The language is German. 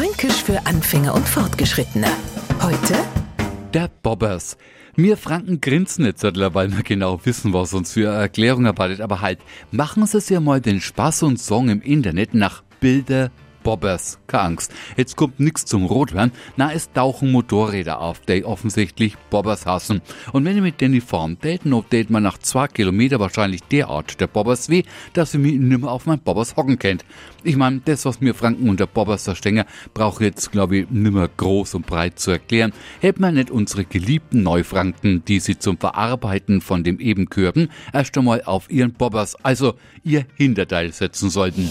Fränkisch für Anfänger und Fortgeschrittene. Heute Der Bobbers. Wir Franken grinsen jetzt, weil wir genau wissen, was uns für Erklärung erwartet. Aber halt, machen Sie sich mal den Spaß und Song im Internet nach Bilder Bobbers. Keine Angst. Jetzt kommt nix zum Rotwerden. Na, es tauchen Motorräder auf, die offensichtlich Bobbers hassen. Und wenn ihr mit denen fahren, daten, update man nach zwei Kilometer wahrscheinlich derart der Bobbers weh, dass ihr mich nimmer auf mein Bobbers hocken kennt. Ich mein, das, was mir Franken unter Bobbers verstehen, brauche jetzt, glaube ich, nimmer groß und breit zu erklären. Hätten wir nicht unsere geliebten Neufranken, die sie zum Verarbeiten von dem Ebenkörben erst einmal auf ihren Bobbers, also ihr Hinterteil setzen sollten.